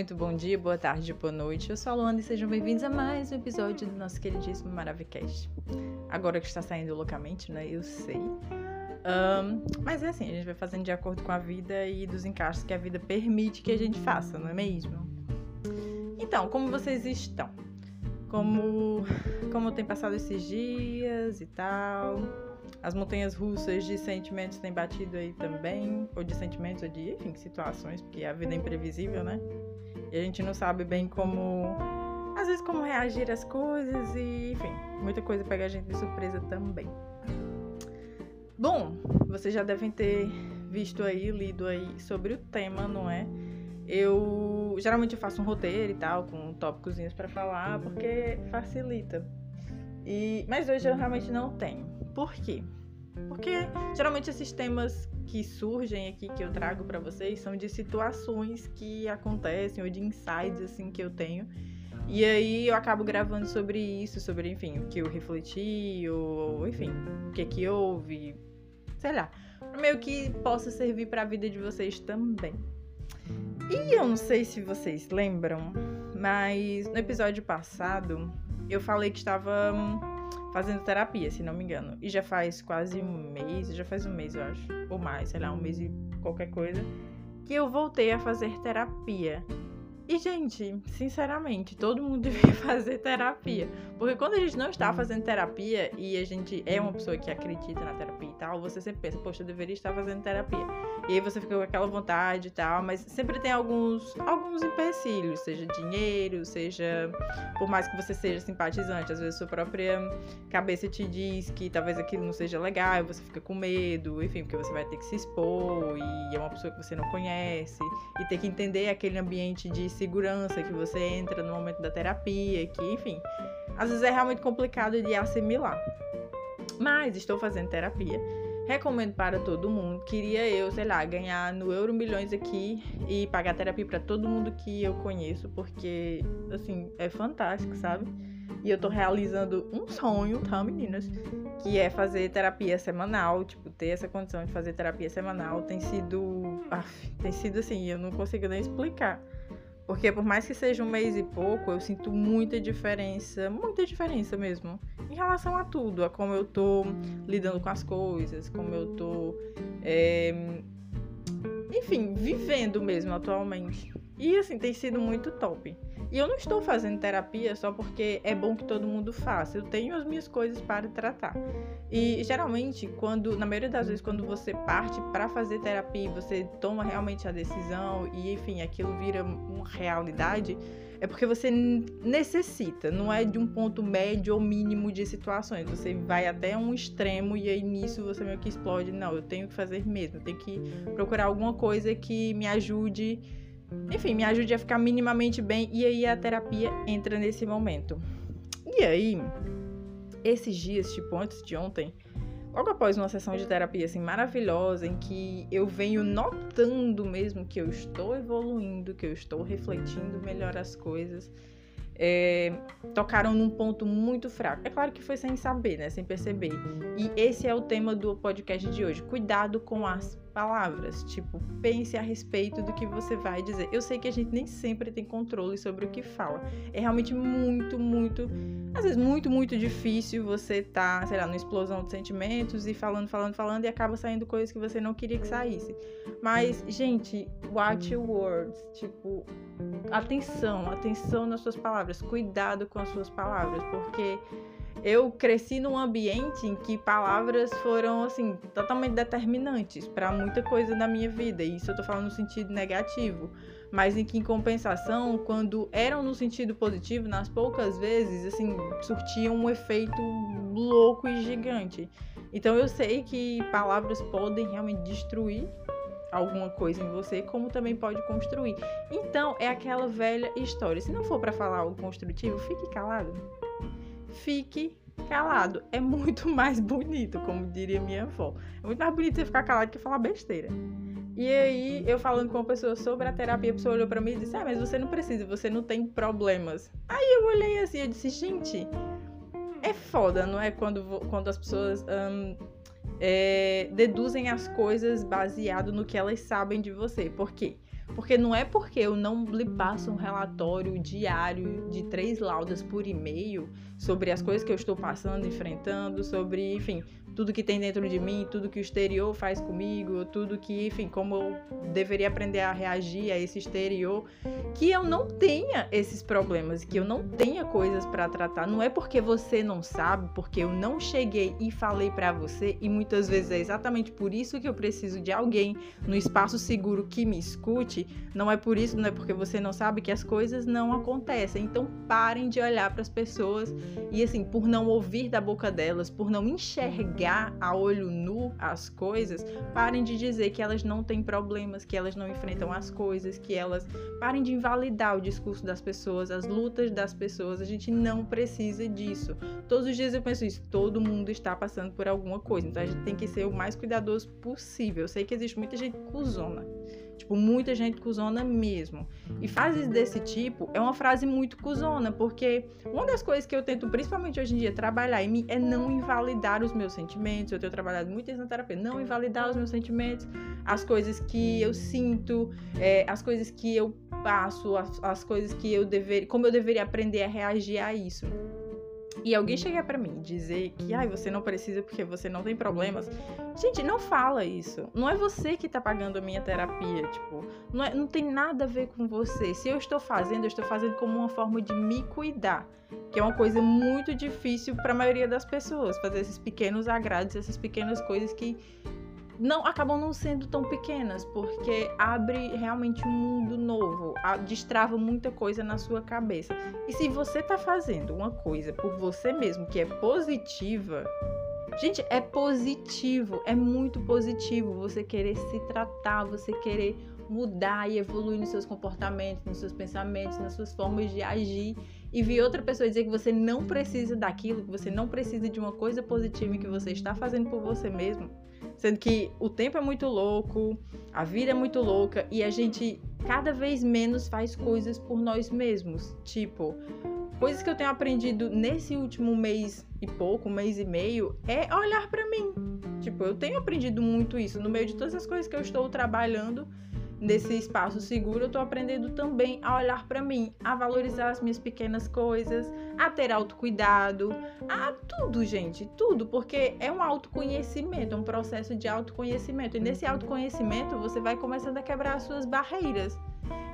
muito bom dia, boa tarde, boa noite. Eu sou a Luana e sejam bem-vindos a mais um episódio do nosso queridíssimo Maravicast. Agora que está saindo loucamente, né? Eu sei. Um, mas é assim, a gente vai fazendo de acordo com a vida e dos encaixes que a vida permite que a gente faça, não é mesmo? Então, como vocês estão? Como, como tem passado esses dias e tal? As montanhas russas de sentimentos têm batido aí também, ou de sentimentos, ou de, enfim, situações, porque a vida é imprevisível, né? E a gente não sabe bem como, às vezes, como reagir às coisas e, enfim, muita coisa pega a gente de surpresa também. Bom, vocês já devem ter visto aí, lido aí sobre o tema, não é? Eu geralmente eu faço um roteiro e tal, com tópicos para falar, porque facilita. E, mas hoje eu realmente não tenho. Por quê? Porque geralmente esses temas que surgem aqui que eu trago para vocês são de situações que acontecem ou de insights assim que eu tenho. E aí eu acabo gravando sobre isso, sobre, enfim, o que eu refleti, ou, enfim, o que que houve, sei lá, meio que possa servir para a vida de vocês também. E eu não sei se vocês lembram, mas no episódio passado eu falei que estava fazendo terapia, se não me engano. E já faz quase um mês, já faz um mês, eu acho, ou mais, sei lá, um mês e qualquer coisa, que eu voltei a fazer terapia. E, gente, sinceramente, todo mundo devia fazer terapia. Porque quando a gente não está fazendo terapia e a gente é uma pessoa que acredita na terapia e tal, você sempre pensa, poxa, eu deveria estar fazendo terapia. E aí você fica com aquela vontade e tal, mas sempre tem alguns, alguns empecilhos, seja dinheiro, seja. Por mais que você seja simpatizante, às vezes sua própria cabeça te diz que talvez aquilo não seja legal, e você fica com medo, enfim, porque você vai ter que se expor e é uma pessoa que você não conhece, e ter que entender aquele ambiente de segurança que você entra no momento da terapia, que, enfim, às vezes é realmente complicado de assimilar. Mas estou fazendo terapia. Recomendo para todo mundo. Queria eu, sei lá, ganhar no Euro Milhões aqui e pagar terapia para todo mundo que eu conheço, porque, assim, é fantástico, sabe? E eu tô realizando um sonho, tá, meninas? Que é fazer terapia semanal, tipo, ter essa condição de fazer terapia semanal. Tem sido. Af, tem sido assim, eu não consigo nem explicar. Porque por mais que seja um mês e pouco, eu sinto muita diferença, muita diferença mesmo, em relação a tudo, a como eu tô lidando com as coisas, como eu tô, é, enfim, vivendo mesmo atualmente. E assim, tem sido muito top. E eu não estou fazendo terapia só porque é bom que todo mundo faça. Eu tenho as minhas coisas para tratar. E geralmente, quando, na maioria das vezes, quando você parte para fazer terapia, você toma realmente a decisão e, enfim, aquilo vira uma realidade, é porque você necessita, não é de um ponto médio ou mínimo de situações. Você vai até um extremo e aí nisso você meio que explode. Não, eu tenho que fazer mesmo, eu tenho que procurar alguma coisa que me ajude enfim, me ajude a ficar minimamente bem e aí a terapia entra nesse momento. E aí, esses dias, tipo antes de ontem, logo após uma sessão de terapia assim maravilhosa em que eu venho notando mesmo que eu estou evoluindo, que eu estou refletindo melhor as coisas, é, tocaram num ponto muito fraco. É claro que foi sem saber, né? Sem perceber. E esse é o tema do podcast de hoje. Cuidado com as palavras. Tipo, pense a respeito do que você vai dizer. Eu sei que a gente nem sempre tem controle sobre o que fala. É realmente muito, muito, às vezes muito, muito difícil você tá, sei lá, numa explosão de sentimentos e falando, falando, falando e acaba saindo coisas que você não queria que saísse. Mas, gente, watch your words. Tipo, atenção, atenção nas suas palavras. Cuidado com as suas palavras, porque eu cresci num ambiente em que palavras foram assim totalmente determinantes para muita coisa na minha vida. E isso eu tô falando no sentido negativo, mas em que em compensação, quando eram no sentido positivo, nas poucas vezes assim surtiam um efeito louco e gigante. Então eu sei que palavras podem realmente destruir alguma coisa em você, como também pode construir. Então é aquela velha história. Se não for para falar algo construtivo, fique calado fique calado. É muito mais bonito, como diria minha avó. É muito mais bonito você ficar calado que falar besteira. E aí, eu falando com uma pessoa sobre a terapia, a pessoa olhou pra mim e disse: Ah, mas você não precisa, você não tem problemas. Aí eu olhei assim e disse: Gente, é foda, não é? Quando, quando as pessoas é, deduzem as coisas baseado no que elas sabem de você. Por quê? Porque não é porque eu não lhe passo um relatório diário de três laudas por e-mail sobre as coisas que eu estou passando, enfrentando, sobre, enfim, tudo que tem dentro de mim, tudo que o exterior faz comigo, tudo que, enfim, como eu deveria aprender a reagir a esse exterior, que eu não tenha esses problemas, que eu não tenha coisas para tratar. Não é porque você não sabe, porque eu não cheguei e falei para você, e muitas vezes é exatamente por isso que eu preciso de alguém no espaço seguro que me escute. Não é por isso, não é porque você não sabe que as coisas não acontecem. Então parem de olhar para as pessoas e assim, por não ouvir da boca delas, por não enxergar enxergar a olho nu as coisas, parem de dizer que elas não têm problemas, que elas não enfrentam as coisas, que elas parem de invalidar o discurso das pessoas, as lutas das pessoas. A gente não precisa disso. Todos os dias eu penso isso, todo mundo está passando por alguma coisa, então a gente tem que ser o mais cuidadoso possível. Eu sei que existe muita gente cuzona. Tipo, muita gente cuzona mesmo. E frases desse tipo é uma frase muito cuzona, porque uma das coisas que eu tento, principalmente hoje em dia, trabalhar em mim é não invalidar os meus sentimentos. Eu tenho trabalhado muito isso na terapia, não invalidar os meus sentimentos, as coisas que eu sinto, é, as coisas que eu passo, as, as coisas que eu deveria, como eu deveria aprender a reagir a isso e alguém chegar para mim e dizer que ai, você não precisa porque você não tem problemas, gente, não fala isso. Não é você que tá pagando a minha terapia, tipo, não, é, não tem nada a ver com você. Se eu estou fazendo, eu estou fazendo como uma forma de me cuidar, que é uma coisa muito difícil para a maioria das pessoas, fazer esses pequenos agrados, essas pequenas coisas que não acabam não sendo tão pequenas, porque abre realmente um mundo novo, destrava muita coisa na sua cabeça. E se você tá fazendo uma coisa por você mesmo que é positiva, gente, é positivo, é muito positivo você querer se tratar, você querer mudar e evoluir nos seus comportamentos, nos seus pensamentos, nas suas formas de agir e vir outra pessoa dizer que você não precisa daquilo, que você não precisa de uma coisa positiva que você está fazendo por você mesmo Sendo que o tempo é muito louco, a vida é muito louca e a gente cada vez menos faz coisas por nós mesmos. Tipo, coisas que eu tenho aprendido nesse último mês e pouco, mês e meio, é olhar para mim. Tipo, eu tenho aprendido muito isso no meio de todas as coisas que eu estou trabalhando nesse espaço seguro, eu tô aprendendo também a olhar para mim, a valorizar as minhas pequenas coisas, a ter autocuidado, a tudo, gente, tudo, porque é um autoconhecimento, um processo de autoconhecimento. E nesse autoconhecimento você vai começando a quebrar as suas barreiras.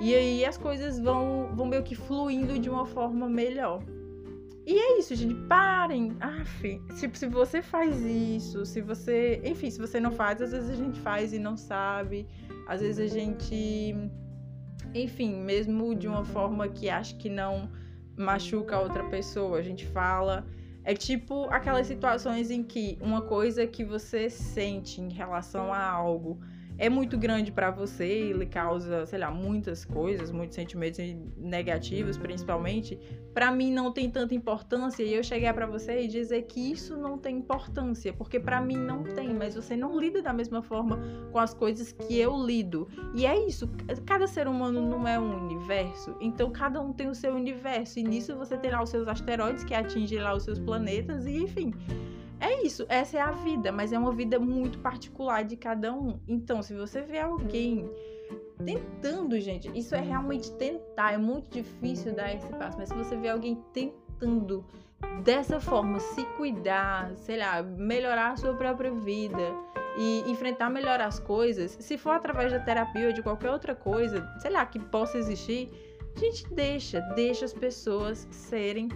E aí as coisas vão, vão meio que fluindo de uma forma melhor. E é isso, gente. Parem. Aff, tipo, se você faz isso, se você. Enfim, se você não faz, às vezes a gente faz e não sabe. Às vezes a gente, enfim, mesmo de uma forma que acha que não machuca a outra pessoa, a gente fala. É tipo aquelas situações em que uma coisa que você sente em relação a algo é muito grande para você e lhe causa, sei lá, muitas coisas, muitos sentimentos negativos, principalmente, para mim não tem tanta importância e eu chegar para você e dizer que isso não tem importância, porque para mim não tem, mas você não lida da mesma forma com as coisas que eu lido. E é isso, cada ser humano não é um universo, então cada um tem o seu universo e nisso você tem lá os seus asteroides que atingem lá os seus planetas e enfim, é isso, essa é a vida, mas é uma vida muito particular de cada um. Então, se você vê alguém tentando, gente, isso é realmente tentar, é muito difícil dar esse passo, mas se você vê alguém tentando dessa forma se cuidar, sei lá, melhorar a sua própria vida e enfrentar melhor as coisas, se for através da terapia ou de qualquer outra coisa, sei lá, que possa existir, a gente deixa, deixa as pessoas serem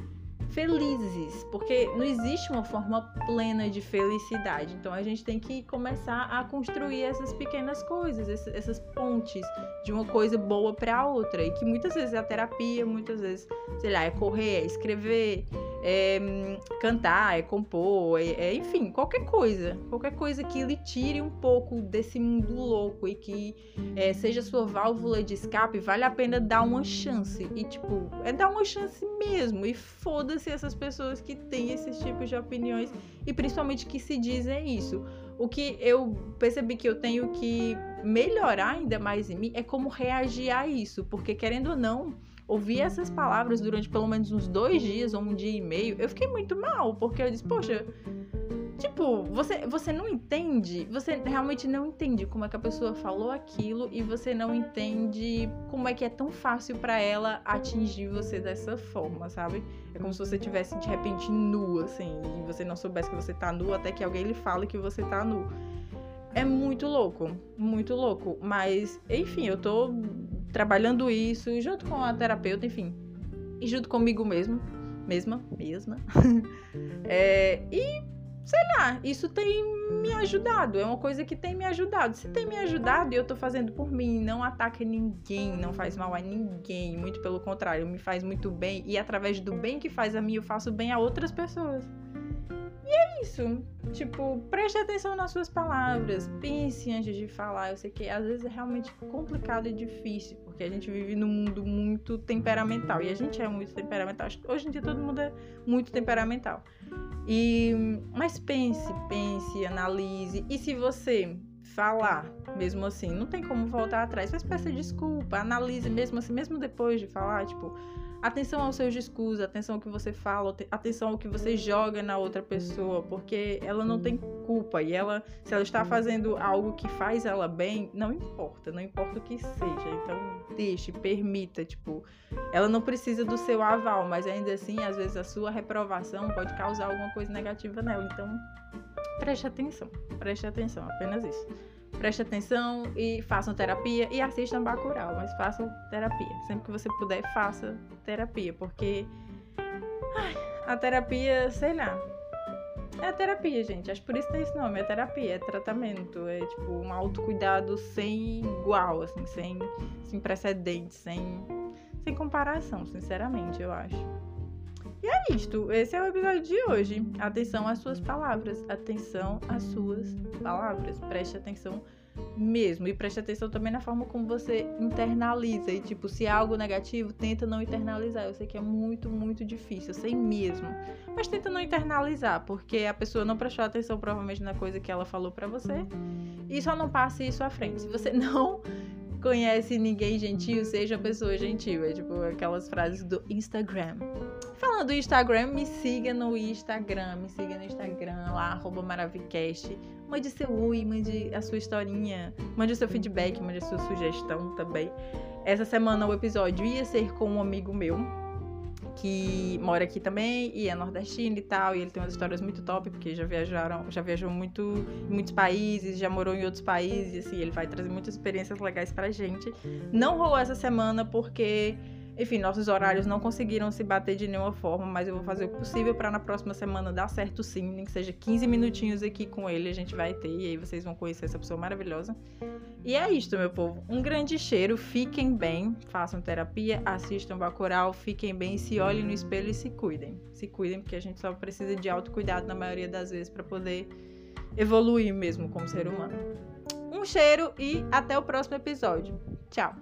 felizes, porque não existe uma forma plena de felicidade. Então a gente tem que começar a construir essas pequenas coisas, essas pontes de uma coisa boa para outra, e que muitas vezes é a terapia, muitas vezes, sei lá, é correr, é escrever, é cantar, é compor, é, é, enfim, qualquer coisa. Qualquer coisa que lhe tire um pouco desse mundo louco e que é, seja sua válvula de escape, vale a pena dar uma chance. E, tipo, é dar uma chance mesmo. E foda-se essas pessoas que têm esses tipos de opiniões e principalmente que se dizem isso. O que eu percebi que eu tenho que melhorar ainda mais em mim é como reagir a isso, porque querendo ou não ouvir essas palavras durante pelo menos uns dois dias ou um dia e meio, eu fiquei muito mal, porque eu disse, poxa, Tipo, você, você não entende, você realmente não entende como é que a pessoa falou aquilo e você não entende como é que é tão fácil para ela atingir você dessa forma, sabe? É como se você tivesse de repente nu, assim, e você não soubesse que você tá nu até que alguém lhe fale que você tá nu. É muito louco, muito louco. Mas, enfim, eu tô trabalhando isso junto com a terapeuta, enfim, e junto comigo mesmo, mesma, mesma. é, e sei lá, isso tem me ajudado. É uma coisa que tem me ajudado. Se tem me ajudado e eu tô fazendo por mim, não ataca ninguém, não faz mal a ninguém. Muito pelo contrário, me faz muito bem. E através do bem que faz a mim, eu faço bem a outras pessoas. Isso. Tipo, preste atenção nas suas palavras. Pense antes de falar. Eu sei que às vezes é realmente complicado e difícil, porque a gente vive num mundo muito temperamental. E a gente é muito temperamental. Hoje em dia todo mundo é muito temperamental. E mas pense, pense, analise. E se você falar, mesmo assim, não tem como voltar atrás, mas peça desculpa, analise mesmo assim, mesmo depois de falar, tipo, atenção aos seus discursos, atenção ao que você fala, atenção ao que você joga na outra pessoa, porque ela não tem culpa e ela, se ela está fazendo algo que faz ela bem, não importa, não importa o que seja. Então, deixe, permita, tipo, ela não precisa do seu aval, mas ainda assim, às vezes a sua reprovação pode causar alguma coisa negativa nela. Então, preste atenção, preste atenção, apenas isso preste atenção e façam terapia e assistam Bacurau, mas façam terapia. Sempre que você puder, faça terapia, porque ai, a terapia, sei lá, é terapia, gente. Acho por isso que tem esse nome, é terapia, é tratamento, é tipo um autocuidado sem igual, assim, sem, sem precedentes, sem, sem comparação, sinceramente, eu acho. É isto. Esse é o episódio de hoje. Atenção às suas palavras. Atenção às suas palavras. Preste atenção mesmo. E preste atenção também na forma como você internaliza. E, tipo, se é algo negativo, tenta não internalizar. Eu sei que é muito, muito difícil. Eu sei mesmo. Mas tenta não internalizar, porque a pessoa não prestou atenção, provavelmente, na coisa que ela falou para você. E só não passe isso à frente. Se você não conhece ninguém gentil, seja pessoa gentil. É tipo aquelas frases do Instagram. Falando do Instagram, me siga no Instagram, me siga no Instagram lá, arroba Maravicast. Mande seu ui, mande a sua historinha, mande o seu feedback, mande a sua sugestão também. Essa semana o episódio ia ser com um amigo meu, que mora aqui também e é nordestino e tal, e ele tem umas histórias muito top, porque já viajaram, já viajou muito em muitos países, já morou em outros países, e assim, ele vai trazer muitas experiências legais pra gente. Não rolou essa semana porque enfim, nossos horários não conseguiram se bater de nenhuma forma, mas eu vou fazer o possível para na próxima semana dar certo sim, nem que seja 15 minutinhos aqui com ele, a gente vai ter e aí vocês vão conhecer essa pessoa maravilhosa. E é isto, meu povo. Um grande cheiro, fiquem bem, façam terapia, assistam Bacurau, fiquem bem, se olhem no espelho e se cuidem. Se cuidem porque a gente só precisa de autocuidado na maioria das vezes para poder evoluir mesmo como ser humano. Um cheiro e até o próximo episódio. Tchau.